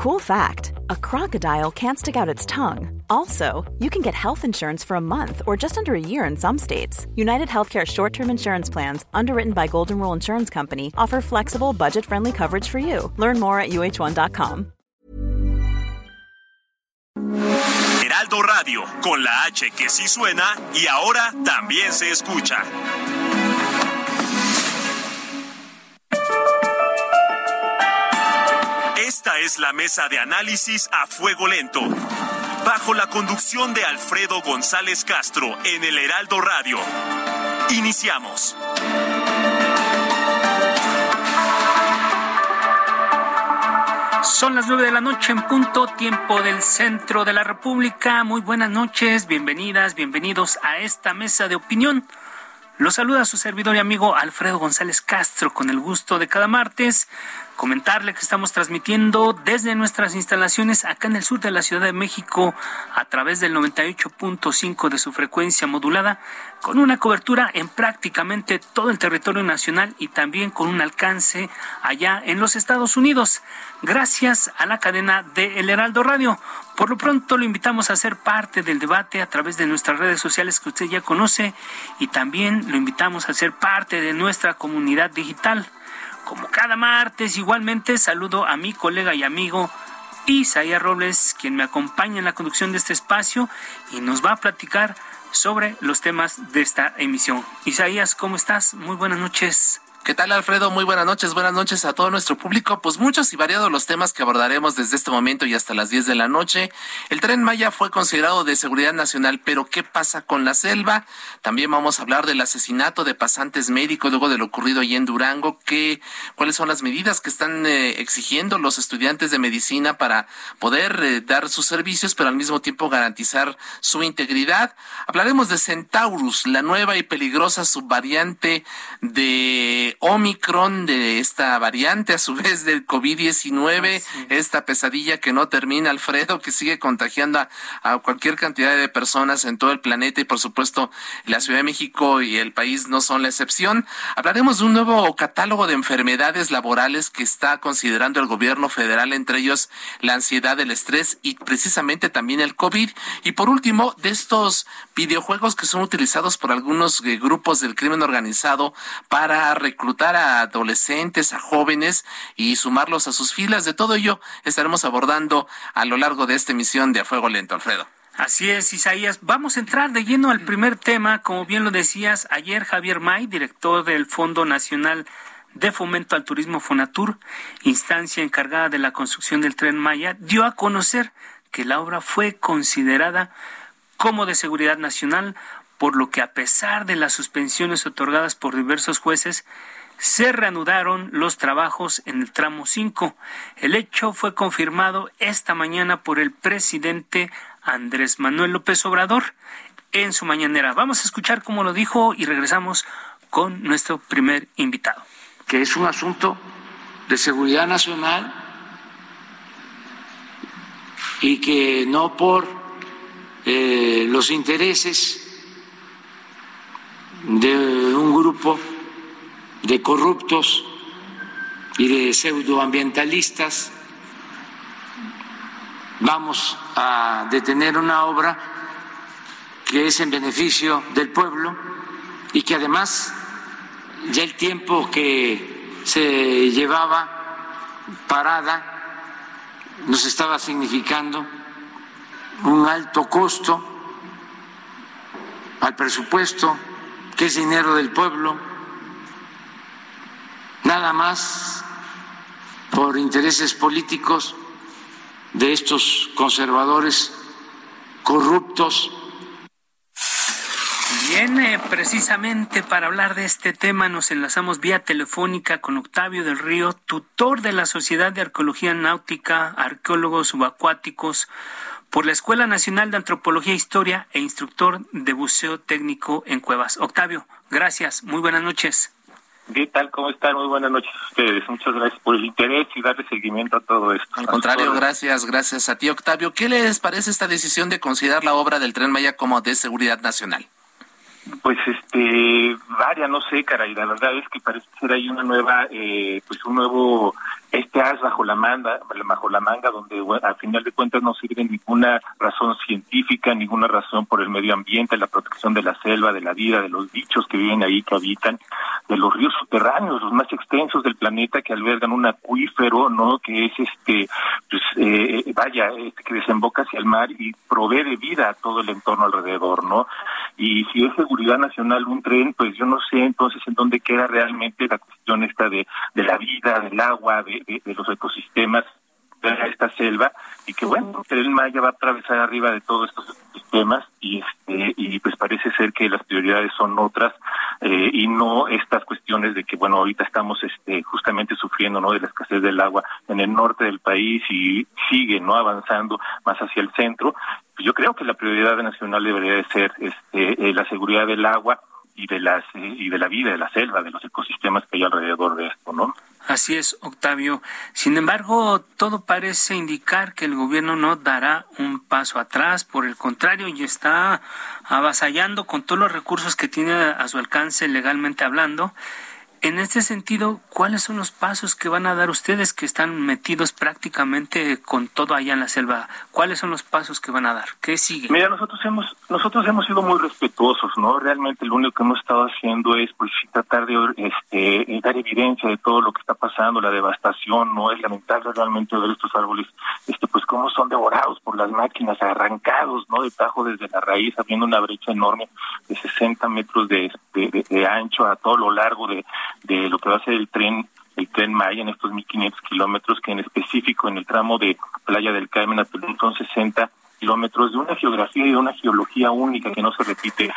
Cool fact a crocodile can't stick out its tongue. Also, you can get health insurance for a month or just under a year in some states. United Healthcare short term insurance plans, underwritten by Golden Rule Insurance Company, offer flexible, budget friendly coverage for you. Learn more at uh1.com. Heraldo Radio, con la H que sí suena y ahora también se escucha. Esta es la mesa de análisis a fuego lento, bajo la conducción de Alfredo González Castro en el Heraldo Radio. Iniciamos. Son las nueve de la noche en punto, tiempo del centro de la República. Muy buenas noches, bienvenidas, bienvenidos a esta mesa de opinión. Los saluda su servidor y amigo Alfredo González Castro con el gusto de cada martes comentarle que estamos transmitiendo desde nuestras instalaciones acá en el sur de la Ciudad de México a través del 98.5 de su frecuencia modulada, con una cobertura en prácticamente todo el territorio nacional y también con un alcance allá en los Estados Unidos, gracias a la cadena de El Heraldo Radio. Por lo pronto lo invitamos a ser parte del debate a través de nuestras redes sociales que usted ya conoce y también lo invitamos a ser parte de nuestra comunidad digital como cada martes, igualmente saludo a mi colega y amigo Isaías Robles, quien me acompaña en la conducción de este espacio y nos va a platicar sobre los temas de esta emisión. Isaías, ¿cómo estás? Muy buenas noches. ¿Qué tal, Alfredo? Muy buenas noches, buenas noches a todo nuestro público. Pues muchos y variados los temas que abordaremos desde este momento y hasta las 10 de la noche. El tren Maya fue considerado de seguridad nacional, pero ¿qué pasa con la selva? También vamos a hablar del asesinato de pasantes médicos luego de lo ocurrido allí en Durango. ¿Qué, ¿Cuáles son las medidas que están eh, exigiendo los estudiantes de medicina para poder eh, dar sus servicios, pero al mismo tiempo garantizar su integridad? Hablaremos de Centaurus, la nueva y peligrosa subvariante de Omicron, de esta variante, a su vez del COVID-19, esta pesadilla que no termina, Alfredo, que sigue contagiando a, cualquier cantidad de personas en todo el planeta y por supuesto la Ciudad de México y el país no son la excepción. Hablaremos de un nuevo catálogo de enfermedades laborales que está considerando el gobierno federal, entre ellos la ansiedad, el estrés y precisamente también el COVID. Y por último, de estos videojuegos que son utilizados por algunos eh, grupos del crimen organizado para reclutar a adolescentes, a jóvenes y sumarlos a sus filas. De todo ello estaremos abordando a lo largo de esta emisión de A Fuego Lento, Alfredo. Así es, Isaías. Vamos a entrar de lleno al primer tema. Como bien lo decías, ayer Javier May, director del Fondo Nacional de Fomento al Turismo Fonatur, instancia encargada de la construcción del tren Maya, dio a conocer que la obra fue considerada como de seguridad nacional, por lo que a pesar de las suspensiones otorgadas por diversos jueces, se reanudaron los trabajos en el tramo 5. El hecho fue confirmado esta mañana por el presidente Andrés Manuel López Obrador en su mañanera. Vamos a escuchar cómo lo dijo y regresamos con nuestro primer invitado. Que es un asunto de seguridad nacional y que no por eh, los intereses de un grupo de corruptos y de pseudoambientalistas. Vamos a detener una obra que es en beneficio del pueblo y que además ya el tiempo que se llevaba parada nos estaba significando un alto costo al presupuesto, que es dinero del pueblo, nada más por intereses políticos de estos conservadores corruptos. Bien, precisamente para hablar de este tema nos enlazamos vía telefónica con Octavio del Río, tutor de la Sociedad de Arqueología Náutica, arqueólogos subacuáticos, por la Escuela Nacional de Antropología e Historia e instructor de buceo técnico en cuevas. Octavio, gracias, muy buenas noches. ¿Qué tal? ¿Cómo están? Muy buenas noches a ustedes. Muchas gracias por el interés y darle seguimiento a todo esto. Al contrario, gracias, gracias a ti, Octavio. ¿Qué les parece esta decisión de considerar la obra del Tren Maya como de seguridad nacional? Pues este, varia, no sé, caray, la verdad es que parece ser ahí una nueva, eh, pues un nuevo este as bajo la manga, bajo la manga, donde al final de cuentas no sirve ninguna razón científica, ninguna razón por el medio ambiente, la protección de la selva, de la vida, de los bichos que viven ahí, que habitan, de los ríos subterráneos, los más extensos del planeta que albergan un acuífero, ¿no? Que es este, pues, eh, vaya, este, que desemboca hacia el mar y provee de vida a todo el entorno alrededor, ¿no? Y si es seguridad nacional un tren, pues yo no sé entonces en dónde queda realmente la cuestión esta de, de la vida, del agua, de, de, los ecosistemas de esta selva y que bueno, el Maya va a atravesar arriba de todos estos sistemas y este y pues parece ser que las prioridades son otras eh, y no estas cuestiones de que bueno ahorita estamos este justamente sufriendo no de la escasez del agua en el norte del país y sigue no avanzando más hacia el centro. Pues yo creo que la prioridad nacional debería de ser este eh, la seguridad del agua y de las eh, y de la vida de la selva de los ecosistemas que hay alrededor de esto no Así es, Octavio. Sin embargo, todo parece indicar que el gobierno no dará un paso atrás, por el contrario, y está avasallando con todos los recursos que tiene a su alcance legalmente hablando en este sentido, ¿cuáles son los pasos que van a dar ustedes que están metidos prácticamente con todo allá en la selva? ¿Cuáles son los pasos que van a dar? ¿Qué sigue? Mira, nosotros hemos nosotros hemos sido muy respetuosos, ¿no? Realmente lo único que hemos estado haciendo es pues tratar de este, dar evidencia de todo lo que está pasando, la devastación, ¿no? Es lamentable realmente ver estos árboles este pues cómo son devorados por las máquinas, arrancados, ¿no? De tajo desde la raíz, habiendo una brecha enorme de 60 metros de, de ancho a todo lo largo de de lo que va a ser el tren el tren Maya en estos 1.500 kilómetros, que en específico en el tramo de Playa del Carmen a Tulum son 60 kilómetros de una geografía y de una geología única que no se repite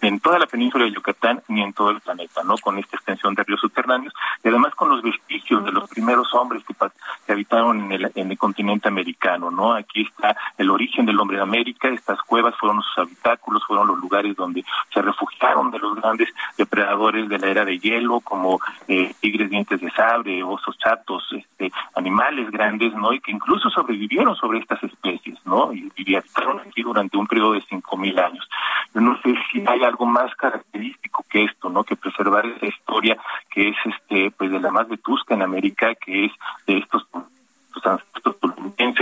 en toda la península de Yucatán ni en todo el planeta, ¿no? Con esta extensión de ríos subterráneos y además con los vestigios de los primeros hombres que, habitaron en el, en el continente americano, ¿no? Aquí está el origen del hombre de América, estas cuevas fueron sus habitáculos, fueron los lugares donde se refugiaron de los grandes depredadores de la era de hielo, como eh, tigres dientes de sabre, osos chatos, este, animales grandes, ¿no? Y que incluso sobrevivieron sobre estas especies, ¿no? Y, y habitaron aquí durante un periodo de cinco mil años. Yo no sé si hay algo más característico que esto, ¿no? Que preservar esa historia que es este pues de la más vetusca en América, que es de estos estos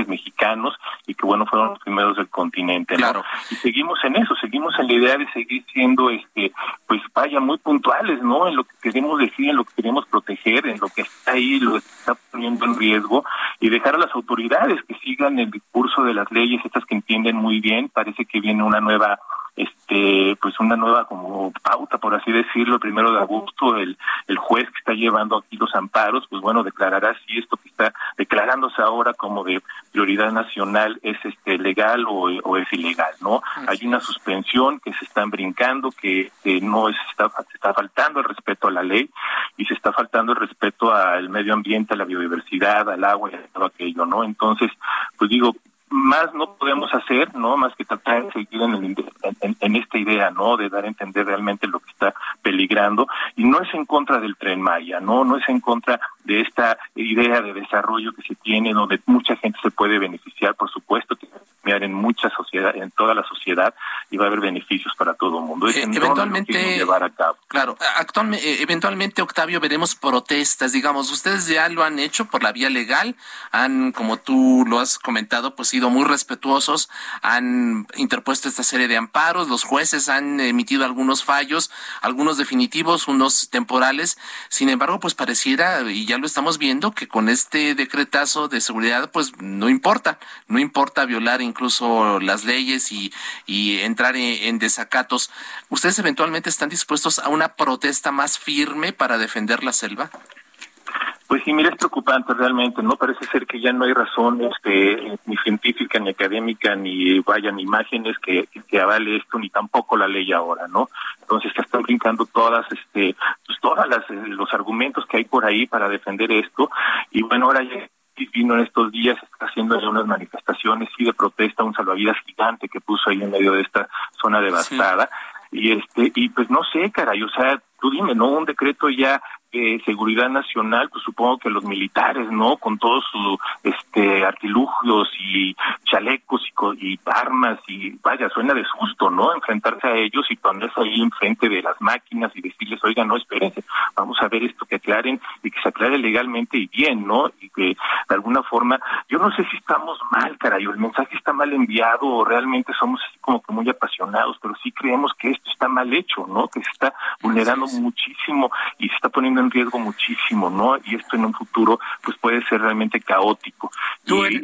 mexicanos y que bueno fueron los primeros del continente claro. y seguimos en eso seguimos en la idea de seguir siendo este pues vaya muy puntuales no en lo que queremos decir en lo que queremos proteger en lo que está ahí lo que está poniendo en riesgo y dejar a las autoridades que sigan el curso de las leyes estas que entienden muy bien parece que viene una nueva este pues una nueva como pauta por así decirlo primero de agosto el el juez que está llevando aquí los amparos pues bueno declarará si esto que está declarándose ahora como de prioridad nacional es este legal o, es ilegal no hay una suspensión que se están brincando que no es, está se está faltando el respeto a la ley y se está faltando el respeto al medio ambiente a la biodiversidad al agua y a todo aquello no entonces pues digo más no podemos hacer, ¿no? Más que tratar de seguir en, en, esta idea, ¿no? De dar a entender realmente lo que está peligrando. Y no es en contra del tren Maya, ¿no? No es en contra de esta idea de desarrollo que se tiene, donde mucha gente se puede beneficiar, por supuesto, que en mucha sociedad, en toda la sociedad, y va a haber beneficios para todo el mundo. Es eh, eventualmente, llevar a cabo. Claro, actualmente, eh, eventualmente, Octavio, veremos protestas, digamos, ustedes ya lo han hecho por la vía legal, han, como tú lo has comentado, pues sido muy respetuosos, han interpuesto esta serie de amparos, los jueces han emitido algunos fallos, algunos definitivos, unos temporales. Sin embargo, pues pareciera, y ya lo estamos viendo, que con este decretazo de seguridad, pues no importa, no importa violar incluso las leyes y, entrar en desacatos. ¿Ustedes eventualmente están dispuestos a una protesta más firme para defender la selva? Pues sí, mira, es preocupante realmente, ¿no? Parece ser que ya no hay razón este, ni científica, ni académica, ni vayan imágenes que, que avale esto, ni tampoco la ley ahora, ¿no? Entonces se están brincando todas, este, pues todas las, los argumentos que hay por ahí para defender esto, y bueno, ahora ya vino en estos días, está haciendo ya unas manifestaciones y de protesta, un salvavidas gigante que puso ahí en medio de esta zona devastada, y este, y pues no sé, caray, o sea, tú dime, ¿no? Un decreto ya eh, seguridad nacional, pues supongo que los militares, ¿no? Con todos sus este, artilugios y chalecos y, y armas y vaya, suena de susto, ¿no? Enfrentarse a ellos y ponerse ahí enfrente de las máquinas y decirles, oigan, no, espérense, vamos a ver esto que aclaren y que se aclare legalmente y bien, ¿no? Y que de alguna forma, yo no sé si estamos mal, caray, el mensaje está mal enviado o realmente somos así como que muy apasionados, pero sí creemos que esto está mal hecho, ¿no? Que se está vulnerando muchísimo y se está poniendo en riesgo muchísimo, ¿no? Y esto en un futuro pues puede ser realmente caótico. y,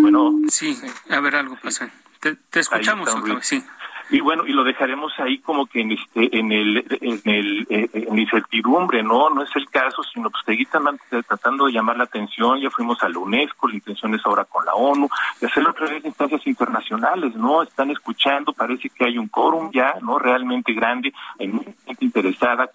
bueno, sí, a ver algo pasa. Te, escuchamos, sí. Y bueno y lo dejaremos ahí como que en este en el en el eh, en incertidumbre no no es el caso sino pues seguir tratando de llamar la atención. Ya fuimos a la UNESCO la intención es ahora con la ONU de hacerlo a través de instancias internacionales no están escuchando parece que hay un quórum ya no realmente grande hay mucha gente interesada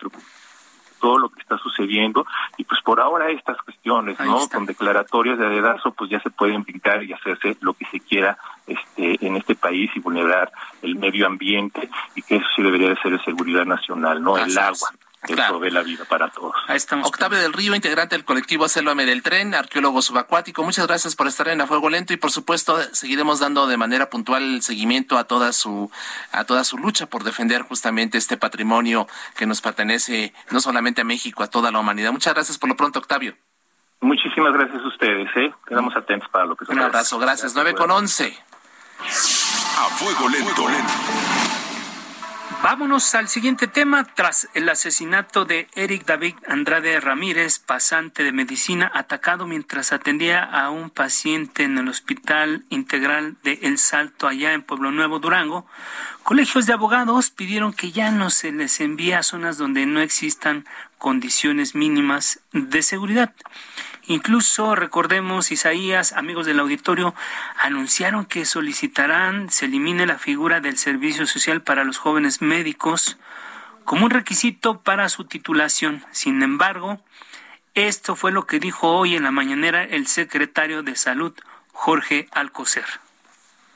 todo lo que está sucediendo y pues por ahora estas cuestiones, ¿no? Con declaratorias de dedazo pues ya se pueden pintar y hacerse lo que se quiera este en este país y vulnerar el medio ambiente y que eso sí debería de ser de seguridad nacional, no el agua que claro. la vida para todos. Octavio del Río, integrante del colectivo Célame del Tren, arqueólogo subacuático, muchas gracias por estar en A Fuego Lento y por supuesto seguiremos dando de manera puntual el seguimiento a toda su a toda su lucha por defender justamente este patrimonio que nos pertenece no solamente a México, a toda la humanidad. Muchas gracias por lo pronto, Octavio. Muchísimas gracias a ustedes, ¿eh? Quedamos atentos para lo que se Un abrazo, gracias. Nueve con once. A Fuego Lento. Vámonos al siguiente tema. Tras el asesinato de Eric David Andrade Ramírez, pasante de medicina, atacado mientras atendía a un paciente en el Hospital Integral de El Salto, allá en Pueblo Nuevo, Durango, colegios de abogados pidieron que ya no se les envíe a zonas donde no existan condiciones mínimas de seguridad. Incluso recordemos, Isaías, amigos del auditorio, anunciaron que solicitarán se elimine la figura del servicio social para los jóvenes médicos como un requisito para su titulación. Sin embargo, esto fue lo que dijo hoy en la mañanera el secretario de Salud, Jorge Alcocer.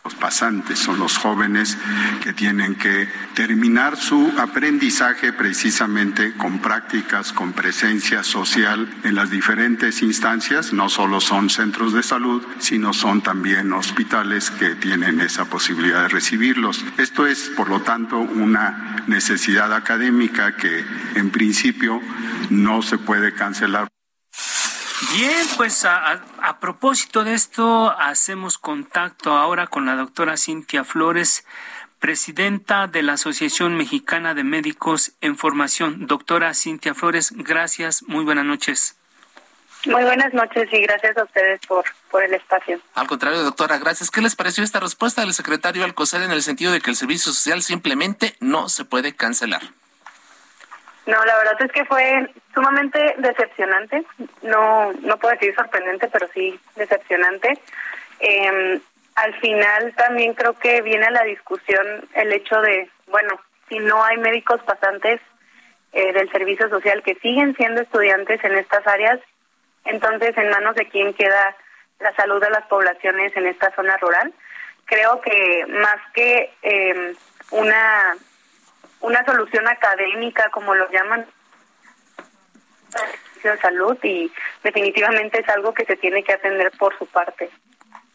Los pasantes son los jóvenes que tienen que terminar su aprendizaje precisamente con prácticas, con presencia social en las diferentes instancias. No solo son centros de salud, sino son también hospitales que tienen esa posibilidad de recibirlos. Esto es, por lo tanto, una necesidad académica que en principio no se puede cancelar. Bien, pues a, propósito de esto, hacemos contacto ahora con la doctora Cintia Flores, presidenta de la Asociación Mexicana de Médicos en Formación. Doctora Cintia Flores, gracias, muy buenas noches. Muy buenas noches y gracias a ustedes por, por el espacio. Al contrario, doctora, gracias. ¿Qué les pareció esta respuesta del secretario Alcocer en el sentido de que el servicio social simplemente no se puede cancelar? No, la verdad es que fue sumamente decepcionante. No, no puedo decir sorprendente, pero sí decepcionante. Eh, al final también creo que viene a la discusión el hecho de, bueno, si no hay médicos pasantes eh, del servicio social que siguen siendo estudiantes en estas áreas, entonces en manos de quién queda la salud de las poblaciones en esta zona rural. Creo que más que eh, una una solución académica, como lo llaman, de salud y definitivamente es algo que se tiene que atender por su parte.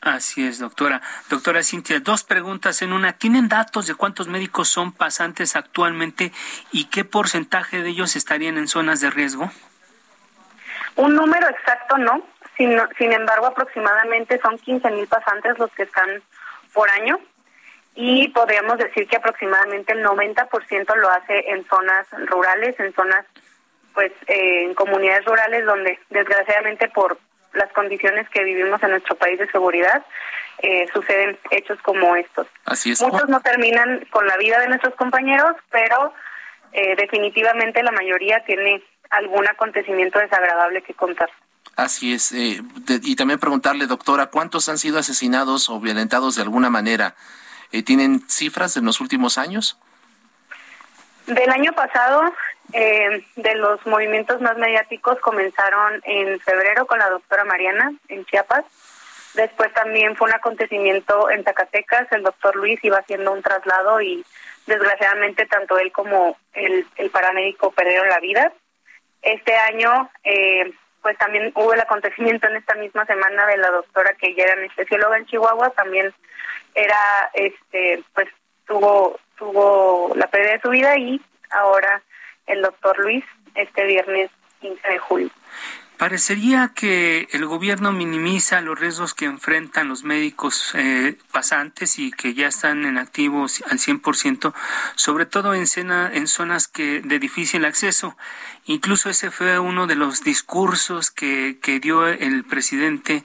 Así es, doctora. Doctora Cintia, dos preguntas en una. ¿Tienen datos de cuántos médicos son pasantes actualmente y qué porcentaje de ellos estarían en zonas de riesgo? Un número exacto no. Sin, sin embargo, aproximadamente son 15 mil pasantes los que están por año y podríamos decir que aproximadamente el 90% lo hace en zonas rurales, en zonas, pues, eh, en comunidades rurales donde desgraciadamente por las condiciones que vivimos en nuestro país de seguridad, eh, suceden hechos como estos. Así es. Muchos no terminan con la vida de nuestros compañeros, pero eh, definitivamente la mayoría tiene algún acontecimiento desagradable que contar. Así es. y también preguntarle, doctora, ¿cuántos han sido asesinados o violentados de alguna manera eh, ¿Tienen cifras en los últimos años? Del año pasado, eh, de los movimientos más mediáticos comenzaron en febrero con la doctora Mariana en Chiapas. Después también fue un acontecimiento en Zacatecas. El doctor Luis iba haciendo un traslado y desgraciadamente tanto él como el, el paramédico perdieron la vida. Este año, eh, pues también hubo el acontecimiento en esta misma semana de la doctora que ya era anestesióloga en Chihuahua, también era, este, pues tuvo, tuvo la pérdida de su vida y ahora el doctor Luis este viernes 15 de julio. Parecería que el gobierno minimiza los riesgos que enfrentan los médicos eh, pasantes y que ya están en activos al 100%, sobre todo en, en zonas que de difícil acceso. Incluso ese fue uno de los discursos que, que dio el presidente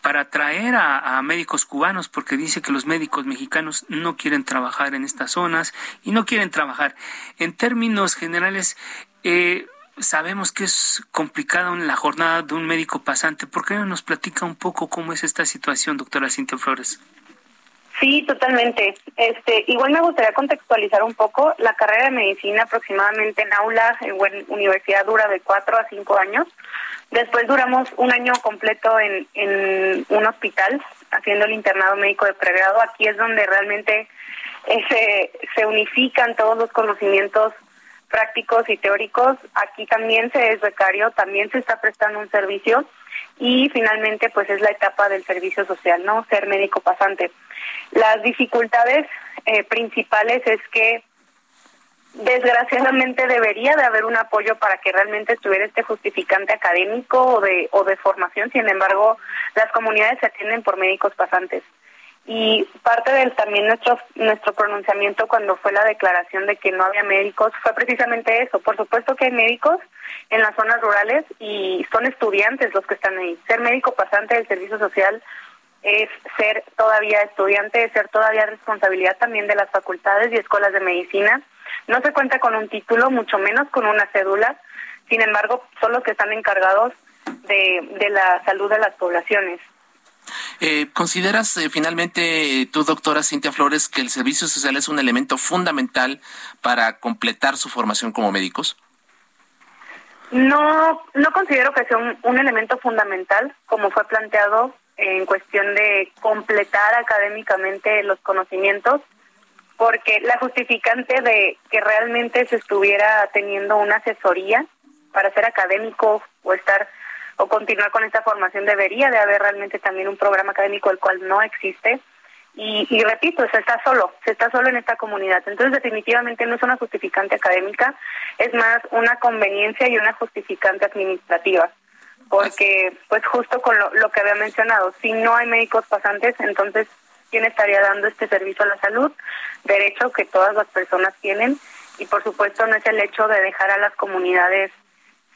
para atraer a, a, médicos cubanos, porque dice que los médicos mexicanos no quieren trabajar en estas zonas y no quieren trabajar. En términos generales, eh, sabemos que es complicada la jornada de un médico pasante. ¿Por qué no nos platica un poco cómo es esta situación, doctora Cintia Flores? Sí, totalmente. Este, igual me gustaría contextualizar un poco. La carrera de medicina aproximadamente en aula, en universidad dura de cuatro a cinco años. Después duramos un año completo en, en un hospital haciendo el internado médico de pregrado. Aquí es donde realmente eh, se, se unifican todos los conocimientos prácticos y teóricos. Aquí también se es becario, también se está prestando un servicio y finalmente pues es la etapa del servicio social, ¿no? Ser médico pasante. Las dificultades eh, principales es que desgraciadamente debería de haber un apoyo para que realmente estuviera este justificante académico o de o de formación, sin embargo, las comunidades se atienden por médicos pasantes y parte del también nuestro nuestro pronunciamiento cuando fue la declaración de que no había médicos fue precisamente eso. Por supuesto que hay médicos en las zonas rurales y son estudiantes los que están ahí. Ser médico pasante del servicio social es ser todavía estudiante, es ser todavía responsabilidad también de las facultades y escuelas de medicina. No se cuenta con un título, mucho menos con una cédula. Sin embargo, son los que están encargados de, de la salud de las poblaciones. Eh, ¿Consideras eh, finalmente, tú, doctora Cintia Flores, que el servicio social es un elemento fundamental para completar su formación como médicos? No, no considero que sea un, elemento fundamental, como fue planteado en cuestión de completar académicamente los conocimientos, porque la justificante de que realmente se estuviera teniendo una asesoría para ser académico o estar o continuar con esta formación debería de haber realmente también un programa académico el cual no existe y, y, repito, se está solo, se está solo en esta comunidad. Entonces definitivamente no es una justificante académica, es más una conveniencia y una justificante administrativa. Porque, pues justo con lo, lo que había mencionado, si no hay médicos pasantes, entonces, ¿quién estaría dando este servicio a la salud? Derecho que todas las personas tienen y, por supuesto, no es el hecho de dejar a las comunidades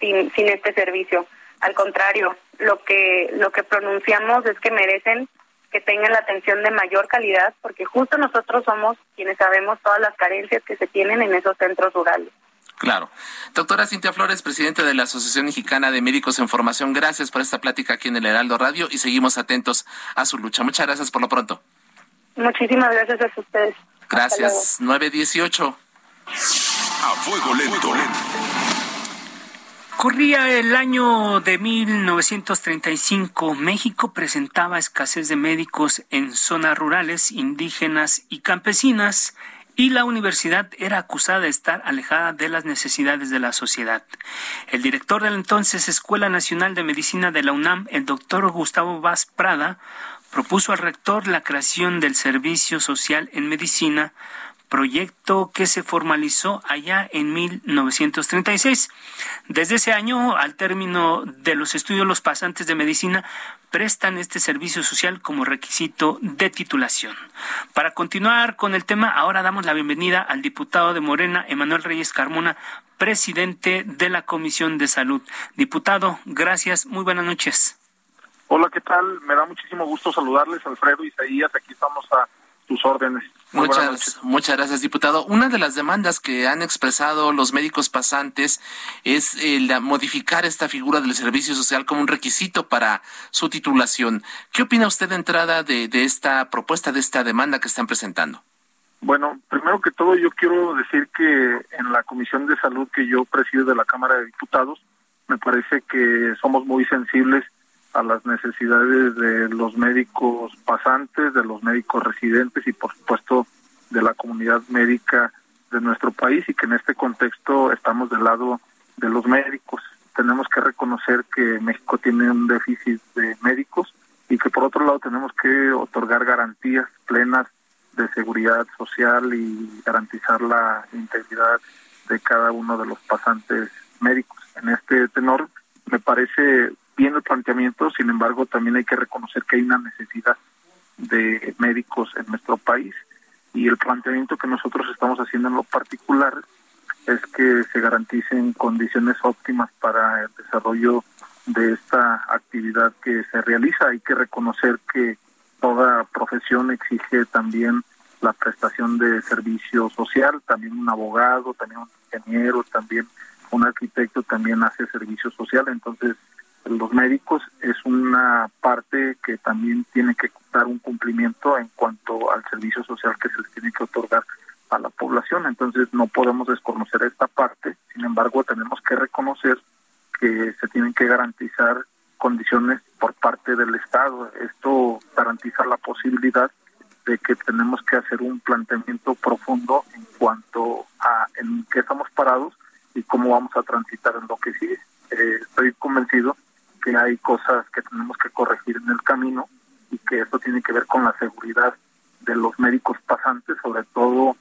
sin, sin este servicio. Al contrario, lo que lo que pronunciamos es que merecen que tengan la atención de mayor calidad, porque justo nosotros somos quienes sabemos todas las carencias que se tienen en esos centros rurales. Claro. Doctora Cintia Flores, presidente de la Asociación Mexicana de Médicos en Formación, gracias por esta plática aquí en el Heraldo Radio y seguimos atentos a su lucha. Muchas gracias por lo pronto. Muchísimas gracias a ustedes. Gracias. 918. A fuego lento. Corría el año de 1935. México presentaba escasez de médicos en zonas rurales, indígenas y campesinas, y la universidad era acusada de estar alejada de las necesidades de la sociedad. El director de la entonces Escuela Nacional de Medicina de la UNAM, el doctor Gustavo Vaz Prada, propuso al rector la creación del Servicio Social en Medicina proyecto que se formalizó allá en 1936. Desde ese año, al término de los estudios, los pasantes de medicina prestan este servicio social como requisito de titulación. Para continuar con el tema, ahora damos la bienvenida al diputado de Morena, Emanuel Reyes Carmona, presidente de la Comisión de Salud. Diputado, gracias, muy buenas noches. Hola, ¿qué tal? Me da muchísimo gusto saludarles, Alfredo Isaías, aquí estamos a tus órdenes. Muchas, muchas gracias, diputado. Una de las demandas que han expresado los médicos pasantes es el modificar esta figura del servicio social como un requisito para su titulación. ¿Qué opina usted de entrada de, de esta propuesta, de esta demanda que están presentando? Bueno, primero que todo yo quiero decir que en la Comisión de Salud que yo presido de la Cámara de Diputados, me parece que somos muy sensibles a las necesidades de los médicos pasantes, de los médicos residentes y por supuesto de la comunidad médica de nuestro país y que en este contexto estamos del lado de los médicos. tenemos que reconocer que México tiene un déficit de médicos y que por otro lado tenemos que otorgar garantías plenas de seguridad social y garantizar la integridad de cada uno de los pasantes médicos. En este tenor me parece bien el planteamiento, sin embargo también hay que reconocer que hay una necesidad de médicos en nuestro país y el planteamiento que nosotros estamos haciendo en lo particular es que se garanticen condiciones óptimas para el desarrollo de esta actividad que se realiza. Hay que reconocer que toda profesión exige también la prestación de servicio social, también un abogado, también un ingeniero, también un arquitecto también hace servicio social, entonces los médicos es una parte que también tiene que dar un cumplimiento en cuanto al servicio social que se les tiene que otorgar a la población. Entonces no podemos desconocer esta parte, sin embargo tenemos que reconocer que se tienen que garantizar condiciones por parte del Estado. Esto garantiza la posibilidad de que tenemos que hacer un planteamiento profundo en cuanto a en qué estamos parados y cómo vamos a transitar en lo que sigue. Eh, estoy convencido que hay cosas que tenemos que corregir en el camino y que esto tiene que ver con la seguridad de los médicos pasantes, sobre todo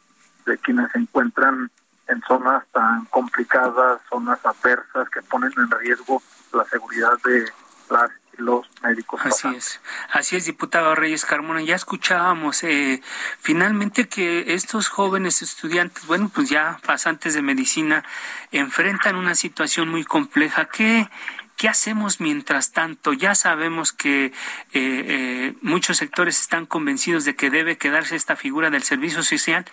de quienes se encuentran en zonas tan complicadas, zonas adversas que ponen en riesgo la seguridad de las los médicos. Así es, así es, diputado Reyes Carmona. Ya escuchábamos eh, finalmente que estos jóvenes estudiantes, bueno, pues ya pasantes de medicina, enfrentan una situación muy compleja. ¿Qué, ¿Qué hacemos mientras tanto? Ya sabemos que eh, eh, muchos sectores están convencidos de que debe quedarse esta figura del servicio social.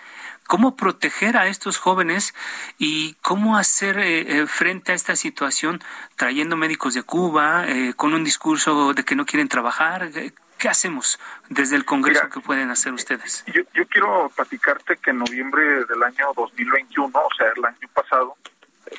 ¿Cómo proteger a estos jóvenes y cómo hacer eh, frente a esta situación trayendo médicos de Cuba con un discurso de que no quieren trabajar? ¿Qué hacemos desde el Congreso que pueden hacer ustedes? Yo, yo quiero platicarte que en noviembre del año 2021, o sea, el año pasado,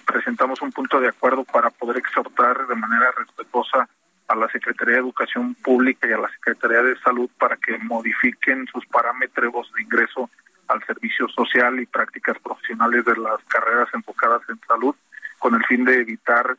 presentamos un punto de acuerdo para poder exhortar de manera respetuosa a la Secretaría de Educación Pública y a la Secretaría de Salud para que modifiquen sus parámetros de ingreso al servicio social y prácticas profesionales de las carreras enfocadas en salud, con el fin de evitar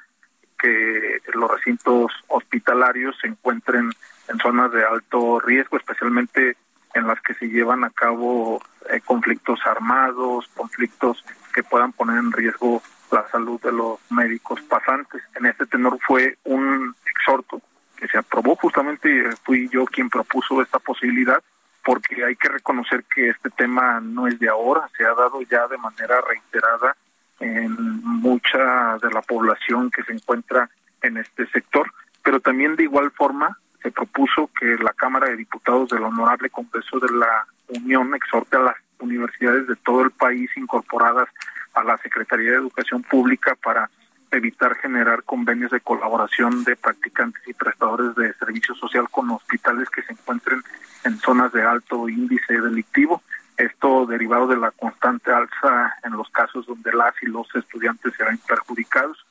que los recintos hospitalarios se encuentren en zonas de alto riesgo, especialmente en las que se llevan a cabo eh, conflictos armados, conflictos que puedan poner en riesgo la salud de los médicos pasantes. En este tenor fue un exhorto que se aprobó justamente, fui yo quien propuso esta posibilidad, porque hay que reconocer que este tema no es de ahora, se ha dado ya de manera reiterada en mucha de la población que se encuentra en este sector, pero también de igual forma se propuso que la Cámara de Diputados del Honorable Congreso de la Unión exhorte a las universidades de todo el país incorporadas a la Secretaría de Educación Pública para evitar generar convenios de colaboración de practicantes y prestadores de servicio social con hospitales que se encuentren en zonas de alto índice delictivo. Esto derivado de la constante alza en los casos donde las y los estudiantes serán perjudicados.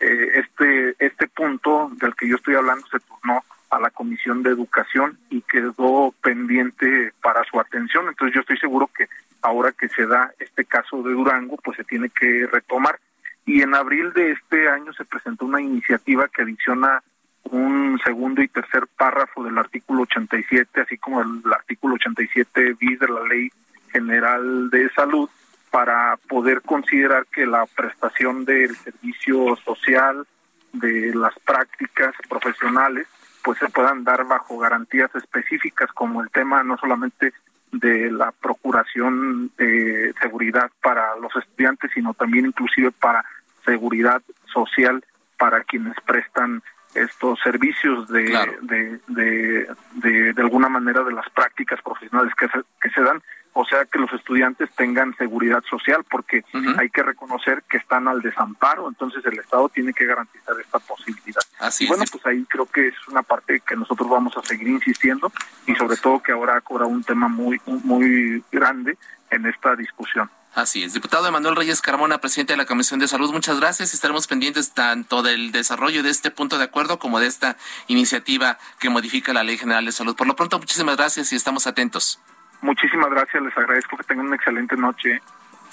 Eh, este este punto del que yo estoy hablando se turnó a la Comisión de Educación y quedó pendiente para su atención. Entonces yo estoy seguro que ahora que se da este caso de Durango, pues se tiene que retomar. Y en abril de este año se presentó una iniciativa que adiciona un segundo y tercer párrafo del artículo 87, así como el artículo 87 bis de la Ley General de Salud, para poder considerar que la prestación del servicio social, de las prácticas profesionales, pues se puedan dar bajo garantías específicas, como el tema no solamente de la procuración de seguridad para los estudiantes, sino también inclusive para seguridad social para quienes prestan estos servicios de, de, de, de, alguna manera de las prácticas profesionales que se, que se dan, o sea que los estudiantes tengan seguridad social, porque hay que reconocer que están al desamparo, entonces el Estado tiene que garantizar esta posibilidad. Así bueno, pues ahí creo que es una parte que nosotros vamos a seguir insistiendo y sobre todo que ahora ha cobrado un tema muy, muy grande en esta discusión. Así es. Diputado Emanuel Reyes Carmona, presidente de la Comisión de Salud, muchas gracias. Estaremos pendientes tanto del desarrollo de este punto de acuerdo como de esta iniciativa que modifica la Ley General de Salud. Por lo pronto, muchísimas gracias y estamos atentos. Muchísimas gracias, les agradezco que tengan una excelente noche.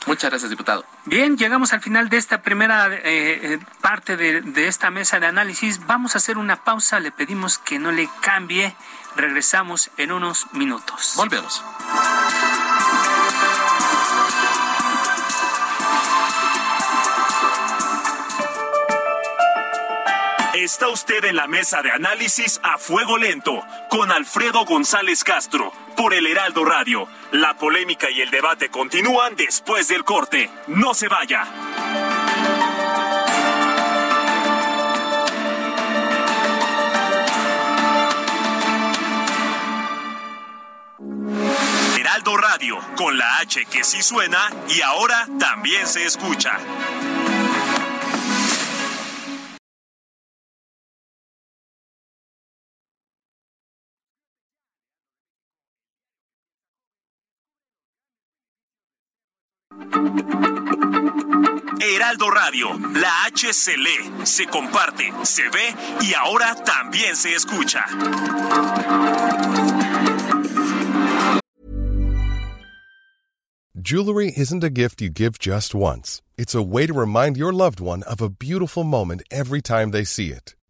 Muchas gracias, diputado. Bien, llegamos al final de esta primera eh, parte de, de esta mesa de análisis. Vamos a hacer una pausa. Le pedimos que no le cambie. Regresamos en unos minutos. Volvemos. Está usted en la mesa de análisis a fuego lento con Alfredo González Castro por el Heraldo Radio. La polémica y el debate continúan después del corte. No se vaya. Heraldo Radio, con la H que sí suena y ahora también se escucha. Heraldo Radio, la se comparte, se ve y ahora también se escucha. Jewelry isn't a gift you give just once. It's a way to remind your loved one of a beautiful moment every time they see it.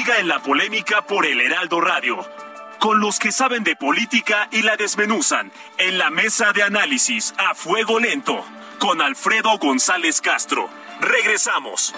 Siga en la polémica por el Heraldo Radio. Con los que saben de política y la desmenuzan en la mesa de análisis a fuego lento con Alfredo González Castro. Regresamos.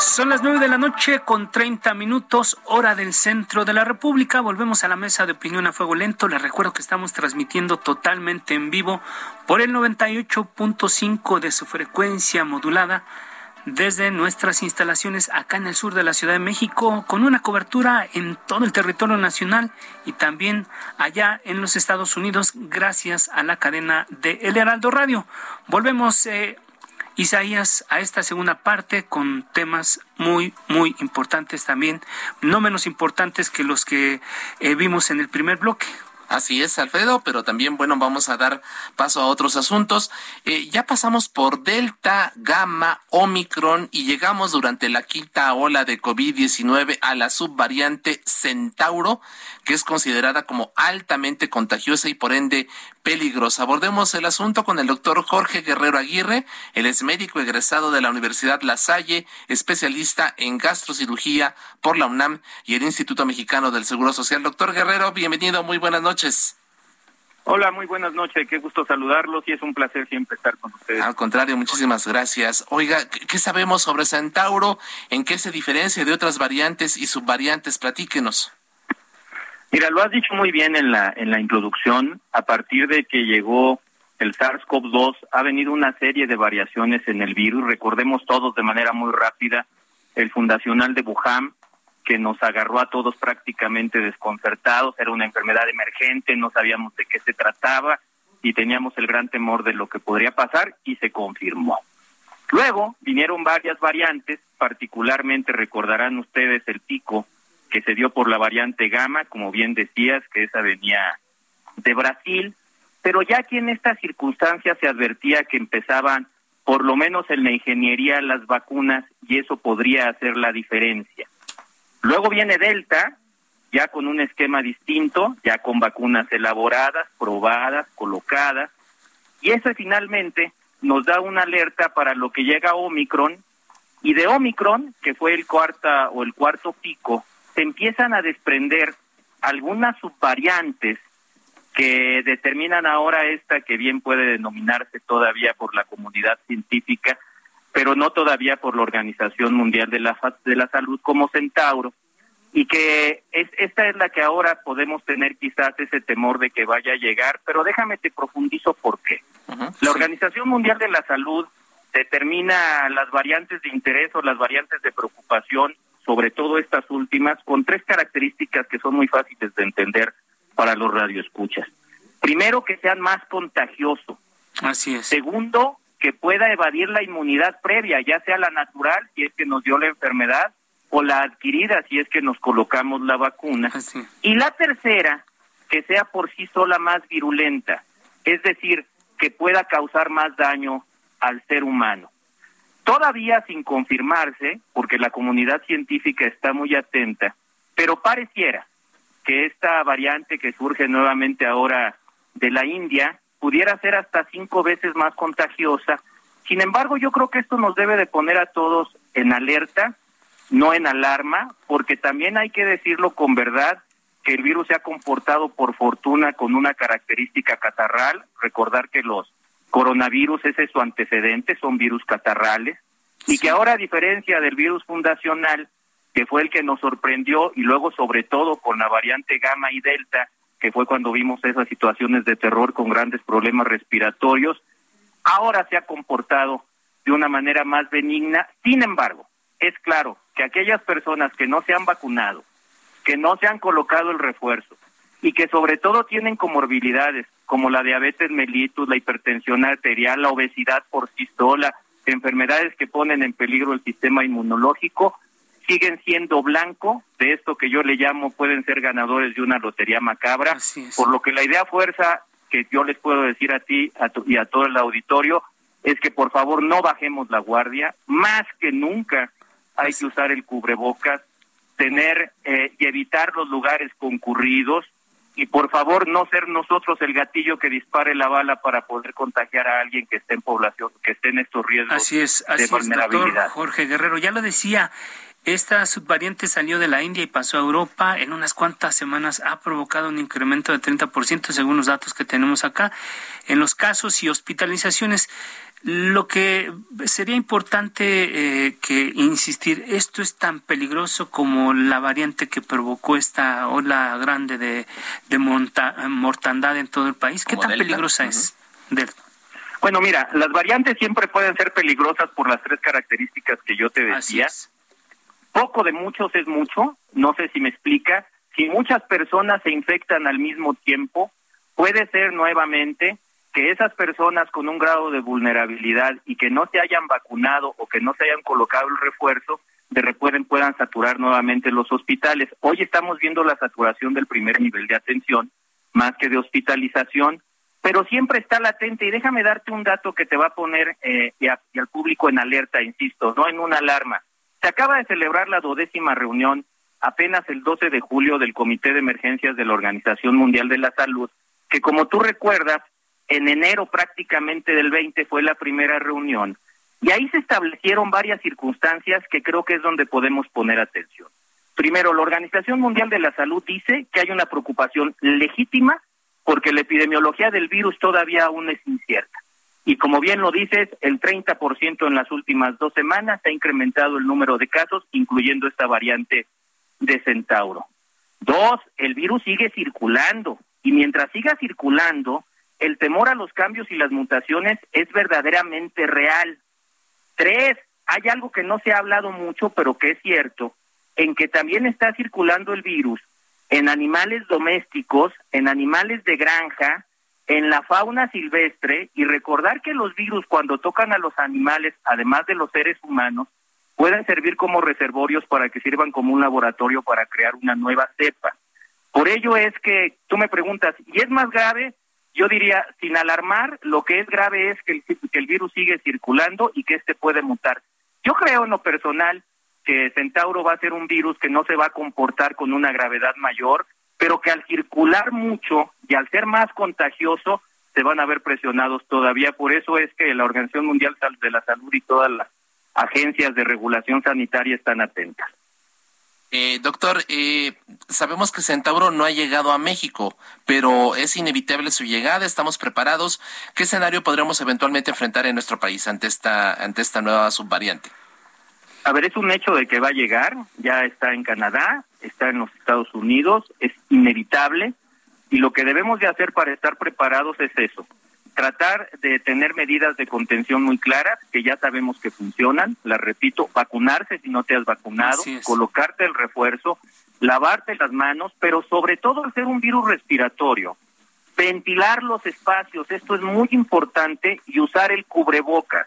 Son las nueve de la noche con 30 minutos, hora del centro de la República. Volvemos a la mesa de opinión a fuego lento. Les recuerdo que estamos transmitiendo totalmente en vivo por el 98.5 de su frecuencia modulada desde nuestras instalaciones acá en el sur de la Ciudad de México, con una cobertura en todo el territorio nacional y también allá en los Estados Unidos, gracias a la cadena de El Heraldo Radio. Volvemos, eh, Isaías, a esta segunda parte con temas muy, muy importantes también, no menos importantes que los que eh, vimos en el primer bloque. Así es, Alfredo, pero también, bueno, vamos a dar paso a otros asuntos. Eh, ya pasamos por Delta, Gamma, Omicron y llegamos durante la quinta ola de COVID-19 a la subvariante Centauro, que es considerada como altamente contagiosa y por ende peligrosa. Abordemos el asunto con el doctor Jorge Guerrero Aguirre, él es médico egresado de la Universidad La Salle, especialista en gastrocirugía por la UNAM y el Instituto Mexicano del Seguro Social. Doctor Guerrero, bienvenido, muy buenas noches. Hola, muy buenas noches. Qué gusto saludarlos y es un placer siempre estar con ustedes. Al contrario, muchísimas gracias. Oiga, ¿qué sabemos sobre Centauro? ¿En qué se diferencia de otras variantes y subvariantes? Platíquenos. Mira, lo has dicho muy bien en la en la introducción. A partir de que llegó el SARS-CoV-2, ha venido una serie de variaciones en el virus. Recordemos todos de manera muy rápida el fundacional de Wuhan, que nos agarró a todos prácticamente desconcertados. Era una enfermedad emergente, no sabíamos de qué se trataba y teníamos el gran temor de lo que podría pasar y se confirmó. Luego vinieron varias variantes, particularmente recordarán ustedes el pico que se dio por la variante gamma, como bien decías, que esa venía de Brasil, pero ya que en estas circunstancias se advertía que empezaban, por lo menos en la ingeniería, las vacunas y eso podría hacer la diferencia. Luego viene Delta, ya con un esquema distinto, ya con vacunas elaboradas, probadas, colocadas, y ese finalmente nos da una alerta para lo que llega Omicron, y de Omicron, que fue el cuarta o el cuarto pico, se empiezan a desprender algunas subvariantes que determinan ahora esta que bien puede denominarse todavía por la comunidad científica, pero no todavía por la Organización Mundial de la, de la Salud como Centauro, y que es, esta es la que ahora podemos tener quizás ese temor de que vaya a llegar, pero déjame te profundizo por qué. La Organización Mundial de la Salud determina las variantes de interés o las variantes de preocupación sobre todo estas últimas, con tres características que son muy fáciles de entender para los radioescuchas. Primero, que sean más contagiosos. Así es. Segundo, que pueda evadir la inmunidad previa, ya sea la natural, si es que nos dio la enfermedad, o la adquirida, si es que nos colocamos la vacuna. Y la tercera, que sea por sí sola más virulenta, es decir, que pueda causar más daño al ser humano. Todavía sin confirmarse, porque la comunidad científica está muy atenta, pero pareciera que esta variante que surge nuevamente ahora de la India pudiera ser hasta cinco veces más contagiosa. Sin embargo, yo creo que esto nos debe de poner a todos en alerta, no en alarma, porque también hay que decirlo con verdad, que el virus se ha comportado por fortuna con una característica catarral, recordar que los coronavirus ese es su antecedente, son virus catarrales, y que ahora a diferencia del virus fundacional, que fue el que nos sorprendió, y luego sobre todo con la variante gamma y delta, que fue cuando vimos esas situaciones de terror con grandes problemas respiratorios, ahora se ha comportado de una manera más benigna. Sin embargo, es claro que aquellas personas que no se han vacunado, que no se han colocado el refuerzo y que sobre todo tienen comorbilidades como la diabetes mellitus, la hipertensión arterial, la obesidad por sí sola, enfermedades que ponen en peligro el sistema inmunológico, siguen siendo blanco de esto que yo le llamo pueden ser ganadores de una lotería macabra, por lo que la idea fuerza que yo les puedo decir a ti y a todo el auditorio es que por favor no bajemos la guardia, más que nunca hay que usar el cubrebocas, tener eh, y evitar los lugares concurridos y por favor no ser nosotros el gatillo que dispare la bala para poder contagiar a alguien que esté en población, que esté en estos riesgos así es, así de vulnerabilidad. Jorge Guerrero, ya lo decía, esta subvariante salió de la India y pasó a Europa. En unas cuantas semanas ha provocado un incremento de 30% según los datos que tenemos acá en los casos y hospitalizaciones. Lo que sería importante eh, que insistir, esto es tan peligroso como la variante que provocó esta ola grande de, de mortandad en todo el país. ¿Qué tan peligrosa es? Bueno, mira, las variantes siempre pueden ser peligrosas por las tres características que yo te decía. Poco de muchos es mucho, no sé si me explica. Si muchas personas se infectan al mismo tiempo, puede ser nuevamente que esas personas con un grado de vulnerabilidad y que no se hayan vacunado o que no se hayan colocado el refuerzo, de repente puedan saturar nuevamente los hospitales. Hoy estamos viendo la saturación del primer nivel de atención, más que de hospitalización, pero siempre está latente. Y déjame darte un dato que te va a poner eh, y, y al público en alerta, insisto, no en una alarma. Se acaba de celebrar la duodécima reunión apenas el 12 de julio del Comité de Emergencias de la Organización Mundial de la Salud, que como tú recuerdas, en enero prácticamente del 20 fue la primera reunión, y ahí se establecieron varias circunstancias que creo que es donde podemos poner atención. Primero, la Organización Mundial de la Salud dice que hay una preocupación legítima porque la epidemiología del virus todavía aún es incierta. Y como bien lo dices, el 30% en las últimas dos semanas ha incrementado el número de casos, incluyendo esta variante de Centauro. Dos, el virus sigue circulando y mientras siga circulando, el temor a los cambios y las mutaciones es verdaderamente real. Tres, hay algo que no se ha hablado mucho, pero que es cierto, en que también está circulando el virus en animales domésticos, en animales de granja, en la fauna silvestre y recordar que los virus cuando tocan a los animales, además de los seres humanos, pueden servir como reservorios para que sirvan como un laboratorio para crear una nueva cepa. Por ello es que tú me preguntas, ¿y es más grave? Yo diría, sin alarmar, lo que es grave es que el, virus sigue circulando y que este puede mutar. Yo creo en lo personal que Centauro va a ser un virus que no se va a comportar con una gravedad mayor, pero que al circular mucho y al ser más contagioso se van a ver presionados todavía. Por eso es que la Organización Mundial de la Salud y todas las agencias de regulación sanitaria están atentas. Eh, doctor, eh, sabemos que Centauro no ha llegado a México, pero es inevitable su llegada. Estamos preparados. ¿Qué escenario podremos eventualmente enfrentar en nuestro país ante esta ante esta nueva subvariante? A ver, es un hecho de que va a llegar, ya está en Canadá, está en los Estados Unidos, es inevitable y lo que debemos de hacer para estar preparados es eso, tratar de tener medidas de contención muy claras, que ya sabemos que funcionan, las repito, vacunarse si no te has vacunado, colocarte el refuerzo, lavarte las manos, pero sobre todo ser un virus respiratorio, Ventilar los espacios, esto es muy importante, y usar el cubrebocas.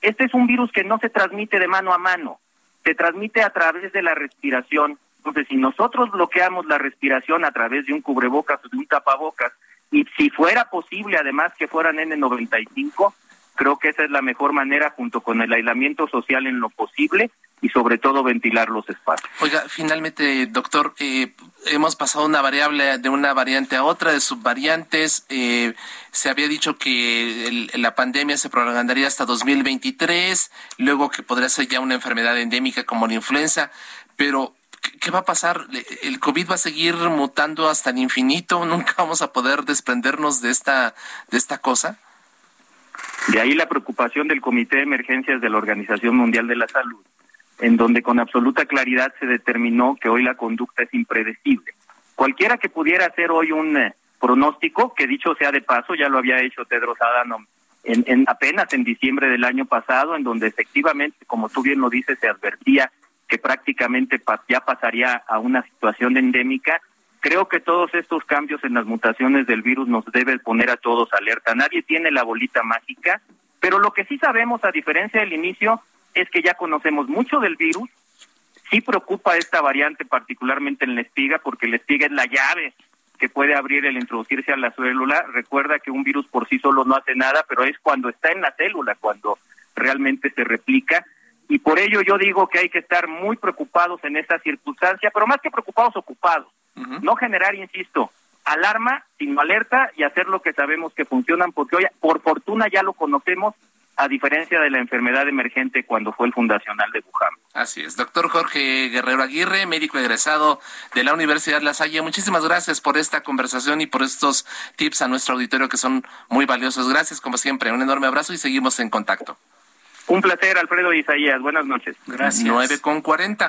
Este es un virus que no se transmite de mano a mano, se transmite a través de la respiración. Entonces, si nosotros bloqueamos la respiración a través de un cubrebocas o de un tapabocas, y si fuera posible además que fueran N95, creo que esa es la mejor manera junto con el aislamiento social en lo posible y sobre todo ventilar los espacios. Oiga, finalmente, doctor, eh, hemos pasado una variable de una variante a otra, de subvariantes. Eh, se había dicho que la pandemia se prolongaría hasta 2023, luego que podría ser ya una enfermedad endémica como la influenza, pero ¿qué va a pasar? ¿El COVID va a seguir mutando hasta el infinito? ¿Nunca vamos a poder desprendernos de esta, de esta cosa? De ahí la preocupación del Comité de Emergencias de la Organización Mundial de la Salud, en donde con absoluta claridad se determinó que hoy la conducta es impredecible. Cualquiera que pudiera hacer hoy un eh, pronóstico, que dicho sea de paso, ya lo había hecho Tedros Adhanom en, en, apenas en diciembre del año pasado, en donde efectivamente, como tú bien lo dices, se advertía que prácticamente ya pasaría a una situación endémica. Creo que todos estos cambios en las mutaciones del virus nos deben poner a todos alerta. Nadie tiene la bolita mágica, pero lo que sí sabemos, a diferencia del inicio, es que ya conocemos mucho del virus. Sí preocupa esta variante particularmente en la espiga, porque la espiga es la llave que puede abrir el introducirse a la célula. Recuerda que un virus por sí solo no hace nada, pero es cuando está en la célula, cuando realmente se replica. Y por ello yo digo que hay que estar muy preocupados en esta circunstancia, pero más que preocupados, ocupados. No generar, insisto, alarma, sino alerta y hacer lo que sabemos que funcionan, porque hoy, por fortuna ya lo conocemos a diferencia de la enfermedad emergente cuando fue el fundacional de Wuhan. Así es. Doctor Jorge Guerrero Aguirre, médico egresado de la Universidad La Salle, muchísimas gracias por esta conversación y por estos tips a nuestro auditorio que son muy valiosos. Gracias, como siempre. Un enorme abrazo y seguimos en contacto. Un placer, Alfredo Isaías. Buenas noches. Gracias. 9 con 40.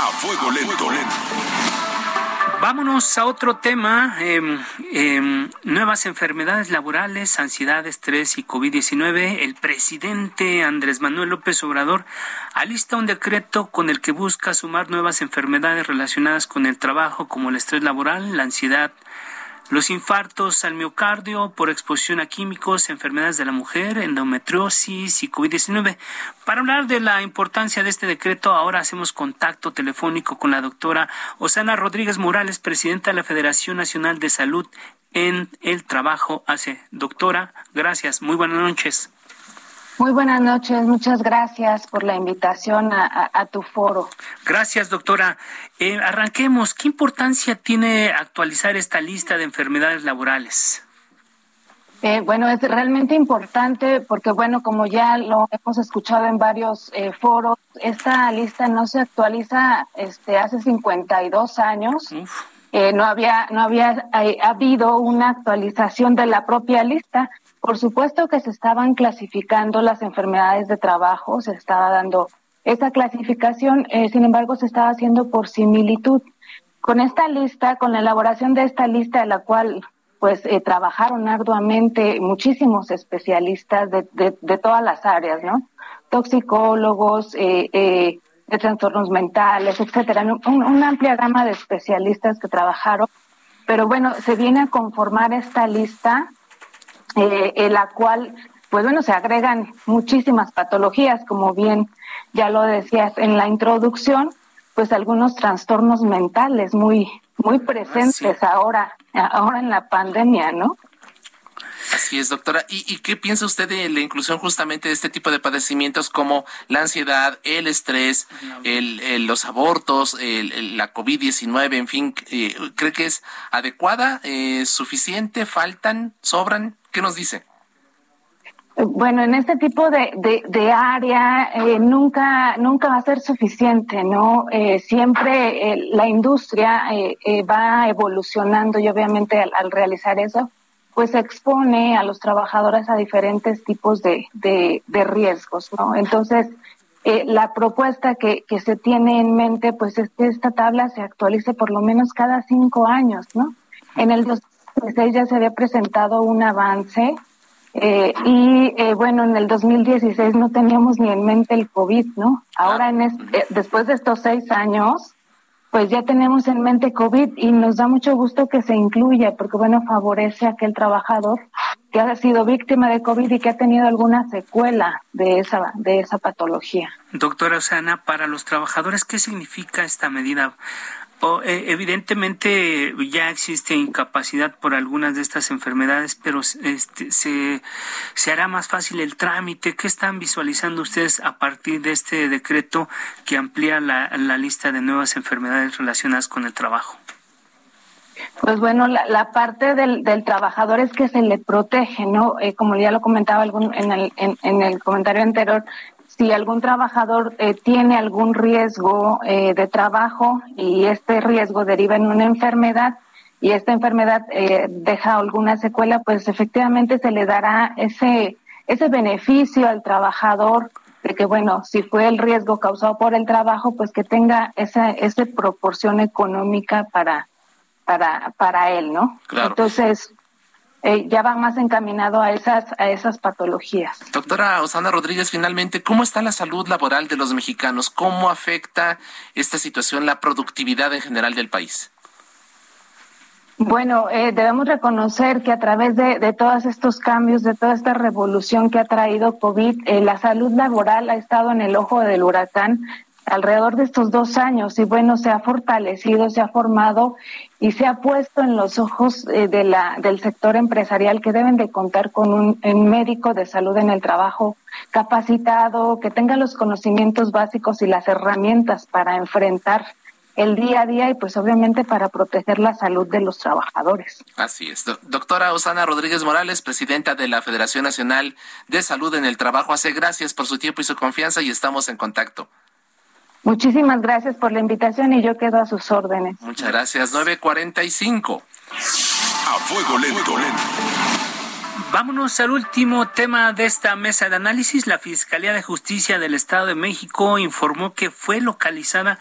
A fuego lento. Vámonos a otro tema, em, em, nuevas enfermedades laborales, ansiedad, estrés y COVID-19. El presidente Andrés Manuel López Obrador alista un decreto con el que busca sumar nuevas enfermedades relacionadas con el trabajo como el estrés laboral, la ansiedad, los infartos al miocardio por exposición a químicos, enfermedades de la mujer, endometriosis y COVID-19. Para hablar de la importancia de este decreto, ahora hacemos contacto telefónico con la doctora Osana Rodríguez Morales, presidenta de la Federación Nacional de Salud en el Trabajo. Hace, doctora, gracias. Muy buenas noches. Muy buenas noches, muchas gracias por la invitación a, tu foro. Gracias, doctora. Eh, arranquemos. ¿Qué importancia tiene actualizar esta lista de enfermedades laborales? Eh, bueno, es realmente importante porque, bueno, como ya lo hemos escuchado en varios eh, foros, esta lista no se actualiza este, hace 52 años. no había, no había habido una actualización de la propia lista. Por supuesto que se estaban clasificando las enfermedades de trabajo, se estaba dando esa clasificación, eh, sin embargo, se estaba haciendo por similitud. Con esta lista, con la elaboración de esta lista, de la cual pues eh, trabajaron arduamente muchísimos especialistas de, de, todas las áreas, ¿no? Toxicólogos, eh, de trastornos mentales, etcétera, una amplia gama de especialistas que trabajaron. Pero bueno, se viene a conformar esta lista eh, en la cual, pues bueno, se agregan muchísimas patologías, como bien ya lo decías en la introducción, pues algunos trastornos mentales muy muy presentes ahora ahora en la pandemia, ¿no? Así es, doctora. ¿Y, qué piensa usted de la inclusión justamente de este tipo de padecimientos como la ansiedad, el estrés, el, los abortos, la COVID-19, en fin? Eh, ¿Cree que es adecuada, eh, suficiente, faltan, sobran? ¿Qué nos dice? Bueno, en este tipo de, de, área eh, nunca nunca va a ser suficiente, ¿no? Eh, siempre eh, la industria va evolucionando y obviamente al, realizar eso, pues expone a los trabajadores a diferentes tipos de, de, de riesgos, ¿no? Entonces, la propuesta que, que se tiene en mente, pues es que esta tabla se actualice por lo menos cada cinco años, ¿no? En el 2016 ya se había presentado un avance eh, y eh, bueno, en el 2016 no teníamos ni en mente el COVID, ¿no? Ahora, en este, después de estos seis años, pues ya tenemos en mente COVID y nos da mucho gusto que se incluya porque bueno, favorece a aquel trabajador que ha sido víctima de COVID y que ha tenido alguna secuela de esa de esa patología. Doctora Osana, para los trabajadores, ¿qué significa esta medida? Eh, evidentemente ya existe incapacidad por algunas de estas enfermedades, pero este, se, se hará más fácil el trámite. ¿Qué están visualizando ustedes a partir de este decreto que amplía la, la lista de nuevas enfermedades relacionadas con el trabajo? Pues bueno, la, parte del, del, trabajador es que se le protege, ¿no? Eh, como ya lo comentaba algún, en, el, en, en el comentario anterior, si algún trabajador eh, tiene algún riesgo eh, de trabajo y este riesgo deriva en una enfermedad y esta enfermedad eh, deja alguna secuela, pues efectivamente se le dará ese, ese beneficio al trabajador de que, bueno, si fue el riesgo causado por el trabajo, pues que tenga esa, esa proporción económica para, para, para él, ¿no? Entonces, eh, ya va más encaminado a esas, a esas patologías. Doctora Osana Rodríguez, finalmente, ¿cómo está la salud laboral de los mexicanos? ¿Cómo afecta esta situación la productividad en general del país? Bueno, eh, debemos reconocer que a través de, de, todos estos cambios, de toda esta revolución que ha traído COVID, eh, la salud laboral ha estado en el ojo del huracán alrededor de estos dos años y bueno, se ha fortalecido, se ha formado y se ha puesto en los ojos eh, de la, del sector empresarial que deben de contar con un, médico de salud en el trabajo capacitado, que tenga los conocimientos básicos y las herramientas para enfrentar el día a día y pues obviamente para proteger la salud de los trabajadores. Así es. Doctora Osana Rodríguez Morales, presidenta de la Federación Nacional de Salud en el Trabajo, hace gracias por su tiempo y su confianza y estamos en contacto. Muchísimas gracias por la invitación y yo quedo a sus órdenes. Muchas gracias. 945. A fuego lento. Vámonos al último tema de esta mesa de análisis. La Fiscalía de Justicia del Estado de México informó que fue localizada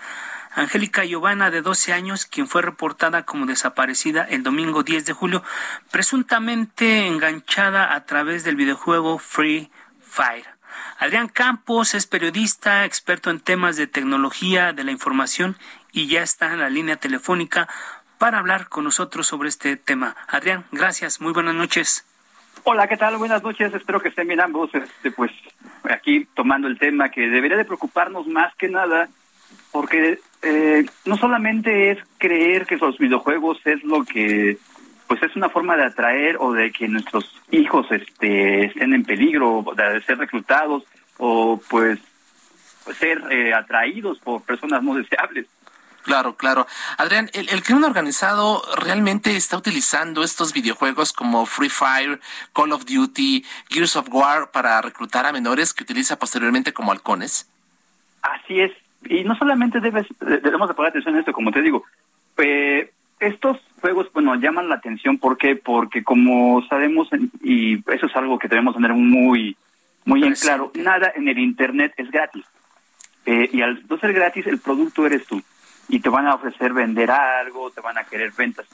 Angélica Giovanna, de 12 años, quien fue reportada como desaparecida el domingo 10 de julio, presuntamente enganchada a través del videojuego Free Fire. Adrián Campos es periodista, experto en temas de tecnología de la información y ya está en la línea telefónica para hablar con nosotros sobre este tema. Adrián, gracias, muy buenas noches. Hola, ¿qué tal? Buenas noches, espero que estén bien ambos. Este, pues aquí tomando el tema que debería de preocuparnos más que nada, porque eh, no solamente es creer que los videojuegos es lo que pues es una forma de atraer o de que nuestros hijos este, estén en peligro de ser reclutados o pues ser eh, atraídos por personas no deseables. Claro, claro. Adrián, ¿el, ¿el, crimen organizado realmente está utilizando estos videojuegos como Free Fire, Call of Duty, Gears of War para reclutar a menores que utiliza posteriormente como halcones? Así es. Y no solamente debes, debemos de poner atención a esto, como te digo, eh, estos juegos, bueno, llaman la atención, ¿por qué? Porque como sabemos, y eso es algo que debemos tener muy, muy en claro, nada en el Internet es gratis. Eh, y al no ser gratis, el producto eres tú. Y te van a ofrecer vender algo, te van a querer ventas,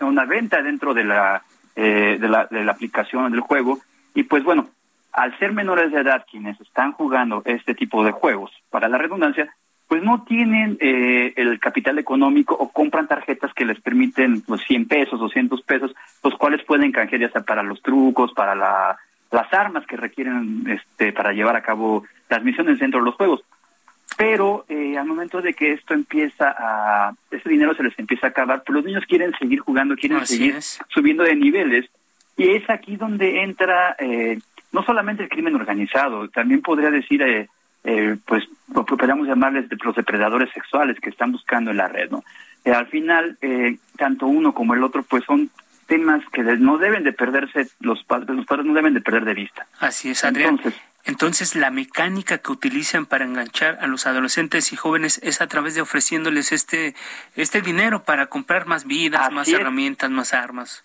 una venta dentro de la, eh, de la, de la aplicación del juego. Y pues bueno, al ser menores de edad quienes están jugando este tipo de juegos, para la redundancia, pues no tienen eh, el capital económico o compran tarjetas que les permiten los 100 pesos, 200 pesos, los cuales pueden canjear ya sea para los trucos, para la, las armas que requieren este, para llevar a cabo las misiones dentro de los juegos. Pero eh, al momento de que esto empieza a, ese dinero se les empieza a acabar, pues los niños quieren seguir jugando, quieren seguir subiendo de niveles. Y es aquí donde entra eh, no solamente el crimen organizado, también podría decir... Eh, pues podríamos llamarles de los depredadores sexuales que están buscando en la red, ¿no? Eh, al final, eh, tanto uno como el otro, pues son temas que no deben de perderse, los padres, los padres no deben de perder de vista. Así es, Adrián. Entonces, entonces, la mecánica que utilizan para enganchar a los adolescentes y jóvenes es a través de ofreciéndoles este, este dinero para comprar más vidas, más herramientas, más armas.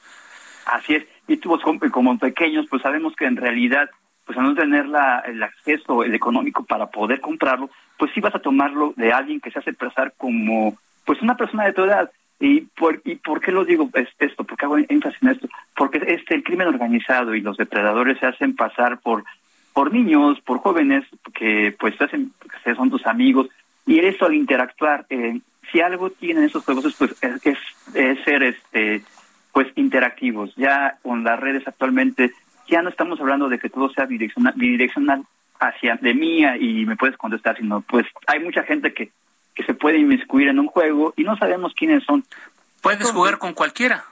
Así es. Y tú, como pequeños, pues sabemos que en realidad pues a no tener la, el acceso el económico para poder comprarlo, pues sí vas a tomarlo de alguien que se hace pasar como pues una persona de tu edad. ¿Y por, y por qué lo digo esto? porque hago énfasis en esto? Porque este el crimen organizado y los depredadores se hacen pasar por por niños, por jóvenes que pues hacen que son tus amigos Y eso al interactuar, eh, si algo tienen esos juegos, pues es, es, ser este pues interactivos. Ya con las redes actualmente, ya no estamos hablando de que todo sea bidireccional, bidireccional hacia de mía y me puedes contestar, sino pues hay mucha gente que, que se puede inmiscuir en un juego y no sabemos quiénes son. Puedes jugar con cualquiera.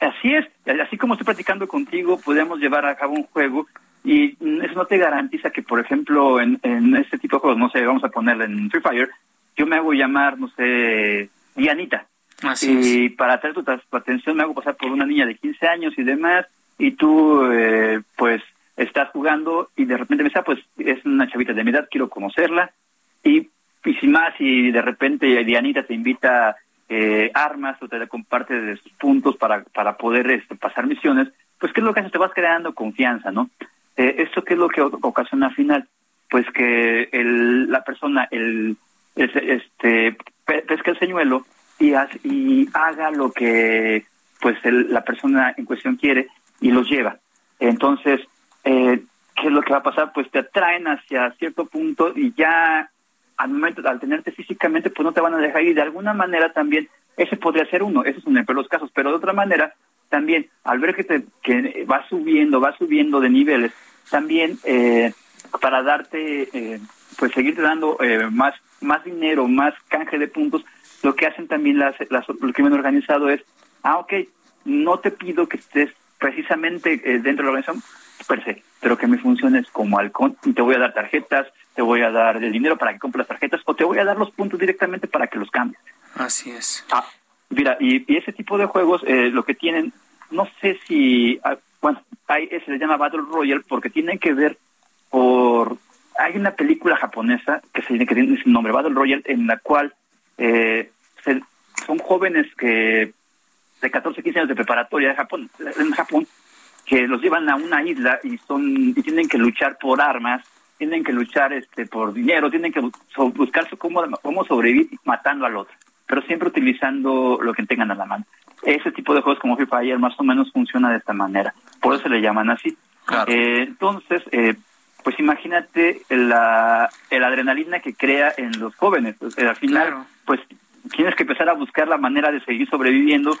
Así es, así como estoy practicando contigo, podemos llevar a cabo un juego y eso no te garantiza que, por ejemplo, en, en este tipo de juegos, no sé, vamos a ponerle en Free Fire, yo me hago llamar, no sé, Dianita. y para atraer tu, atención me hago pasar por una niña de 15 años y demás, y tú, eh, pues, estás jugando y de repente me dice, ah, pues, es una chavita de mi edad, quiero conocerla, y, y sin más, y de repente Dianita te invita eh, armas o te comparte de sus puntos para, para poder este, pasar misiones, pues ¿qué es lo que haces? Te vas creando confianza, ¿no? Eh, ¿Esto qué es lo que ocasiona al final? Pues que el, la persona, el, este, pesca el señuelo y, y haga lo que pues la persona en cuestión quiere y los lleva. Entonces, eh, ¿qué es lo que va a pasar? Pues te atraen hacia cierto punto y ya al momento, al tenerte físicamente, pues no te van a dejar ir. De alguna manera también, ese podría ser uno, ese es uno de los casos, pero de otra manera, también, al ver que, te, que va subiendo, va subiendo de niveles, también eh, para darte, eh, pues seguirte dando eh, más, más dinero, más canje de puntos, lo que hacen también las, las, el crimen organizado es, ah, ok, no te pido que estés precisamente dentro de la organización per se, pero que mi función es como halcón y te voy a dar tarjetas, te voy a dar el dinero para que compres las tarjetas o te voy a dar los puntos directamente para que los cambies. Así es. Ah, mira, y, ese tipo de juegos eh, lo que tienen, no sé si, ah, bueno, hay, se le llama Battle Royale porque tienen que ver por, hay una película japonesa que, se, que tiene ese nombre, Battle Royale, en la cual eh, son jóvenes que de 14, 15 años de preparatoria de Japón, en Japón, que los llevan a una isla y son y tienen que luchar por armas tienen que luchar este por dinero, tienen que buscar cómo, cómo sobrevivir matando al otro, pero siempre utilizando lo que tengan a la mano. Ese tipo de juegos como Free Fire más o menos funciona de esta manera, por eso se le llaman así. Eh, entonces, eh, pues imagínate la, el adrenalina que crea en los jóvenes. al final, pues tienes que empezar a buscar la manera de seguir sobreviviendo.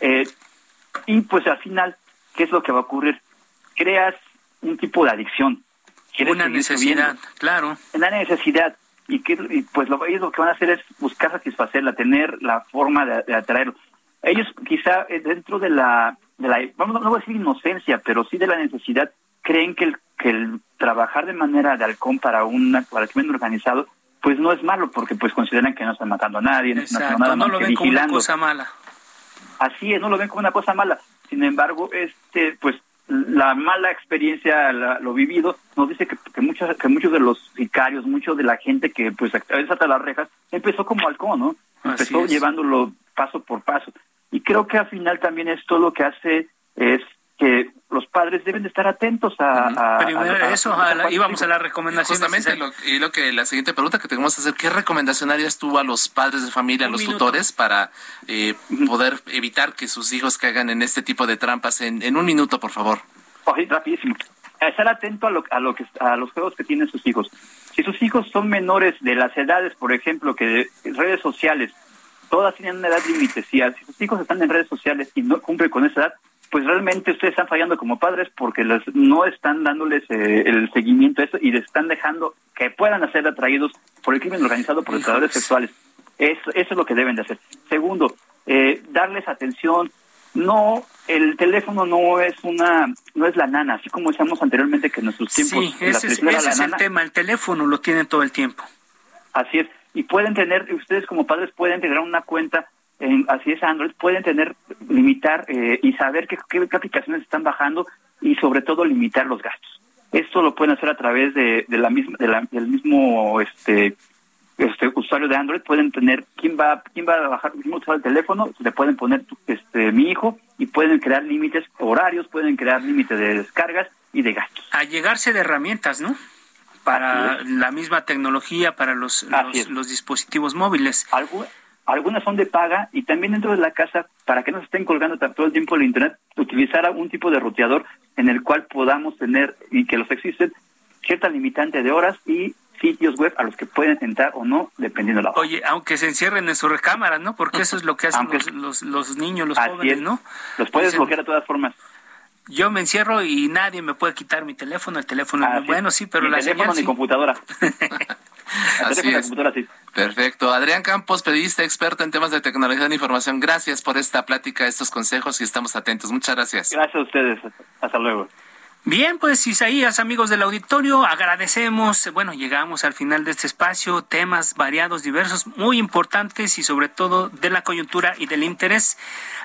Eh, y pues al final, ¿qué es lo que va a ocurrir? Creas un tipo de adicción una necesidad, claro. Una necesidad. Y, que, pues lo, ellos lo que van a hacer es buscar satisfacerla, tener la forma de, atraerlo. Ellos quizá eh, dentro de la, de la, vamos, no voy a decir inocencia, pero sí de la necesidad, creen que el, que el trabajar de manera de halcón para, una, para el crimen organizado, pues no es malo, porque pues consideran que no están matando a nadie, no, nada no lo ven como una cosa mala. Así es, no lo ven como una cosa mala. Sin embargo, este, pues la mala experiencia, lo vivido, nos dice que, que, muchos, que muchos de los sicarios, muchos de la gente que pues hasta las rejas, empezó como halcón, ¿no? Empezó llevándolo paso por paso. Y creo que al final también esto lo que hace es que los padres deben de estar atentos a... eso, íbamos a la recomendación. Justamente, y lo que la siguiente pregunta que tenemos que hacer, ¿qué recomendación harías tú a los padres de familia, a los tutores, para eh, poder evitar que sus hijos caigan en este tipo de trampas? En, en un minuto, por favor. rapidísimo. Estar atento a, lo, a, lo que, a los juegos que tienen sus hijos. Si sus hijos son menores de las edades, por ejemplo, que redes sociales, todas tienen una edad límite. Si, si sus hijos están en redes sociales y no cumplen con esa edad, pues realmente ustedes están fallando como padres porque les, no están dándoles eh, el seguimiento a eso y les están dejando que puedan ser atraídos por el crimen organizado por los sexuales. Eso, eso es lo que deben de hacer. Segundo, eh, darles atención. No, el teléfono no es una, no es la nana, así como decíamos anteriormente que en nuestros tiempos. Sí, ese, es, ese es el tema. El teléfono lo tienen todo el tiempo. Así es. Y pueden tener, ustedes como padres pueden tener una cuenta en, así es Android, pueden tener, limitar eh, y saber qué, qué, aplicaciones están bajando y sobre todo limitar los gastos. Esto lo pueden hacer a través de, de la misma, de la, del mismo este, este usuario de Android. Pueden tener quién va, quién va a bajar, quién va el teléfono, le pueden poner este mi hijo y pueden crear límites horarios, pueden crear límites de descargas y de gastos. A llegarse de herramientas, ¿no? Para la misma tecnología, para los, los, los, dispositivos móviles. Algo, algunas son de paga y también dentro de la casa, para que no se estén colgando todo el tiempo el Internet, utilizar algún tipo de roteador en el cual podamos tener, y que los existen, cierta limitante de horas y sitios web a los que pueden entrar o no, dependiendo de la hora. Oye, aunque se encierren en su recámara, ¿no? Porque eso es lo que hacen los, los, niños, los jóvenes, ¿no? Los puedes bloquear de todas formas. Yo me encierro y nadie me puede quitar mi teléfono. El teléfono es bueno, sí, pero la teléfono señal, ni computadora. Así es. Perfecto. Adrián Campos, periodista experto en temas de tecnología de información. Gracias por esta plática, estos consejos y estamos atentos. Muchas gracias. Gracias a ustedes. Hasta luego. Bien, pues Isaías, amigos del auditorio, agradecemos, bueno, llegamos al final de este espacio, temas variados, diversos, muy importantes y sobre todo de la coyuntura y del interés.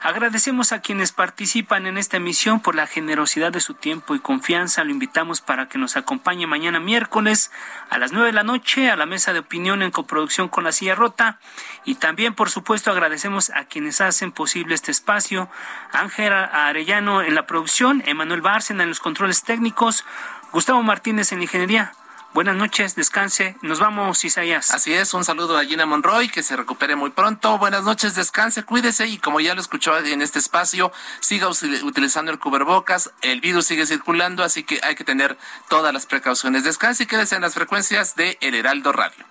Agradecemos a quienes participan en esta emisión por la generosidad de su tiempo y confianza. Lo invitamos para que nos acompañe mañana miércoles a las nueve de la noche a la mesa de opinión en coproducción con la silla rota. Y también, por supuesto, agradecemos a quienes hacen posible este espacio. Ángel Arellano en la producción, Emanuel Bárcena en los controles técnicos. Gustavo Martínez en ingeniería. Buenas noches, descanse. Nos vamos, Isaías. Así es, un saludo a Gina Monroy, que se recupere muy pronto. Buenas noches, descanse, cuídese y como ya lo escuchó en este espacio, siga utilizando el cubrebocas. El virus sigue circulando, así que hay que tener todas las precauciones. Descanse y quédese en las frecuencias de El Heraldo Radio.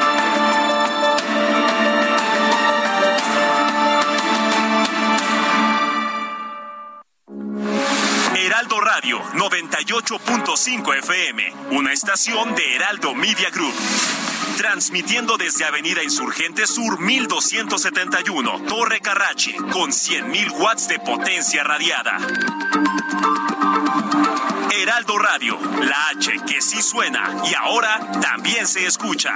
98.5 FM, una estación de Heraldo Media Group. Transmitiendo desde Avenida Insurgente Sur 1271, Torre Carrache, con 100.000 watts de potencia radiada. Heraldo Radio, la H que sí suena y ahora también se escucha.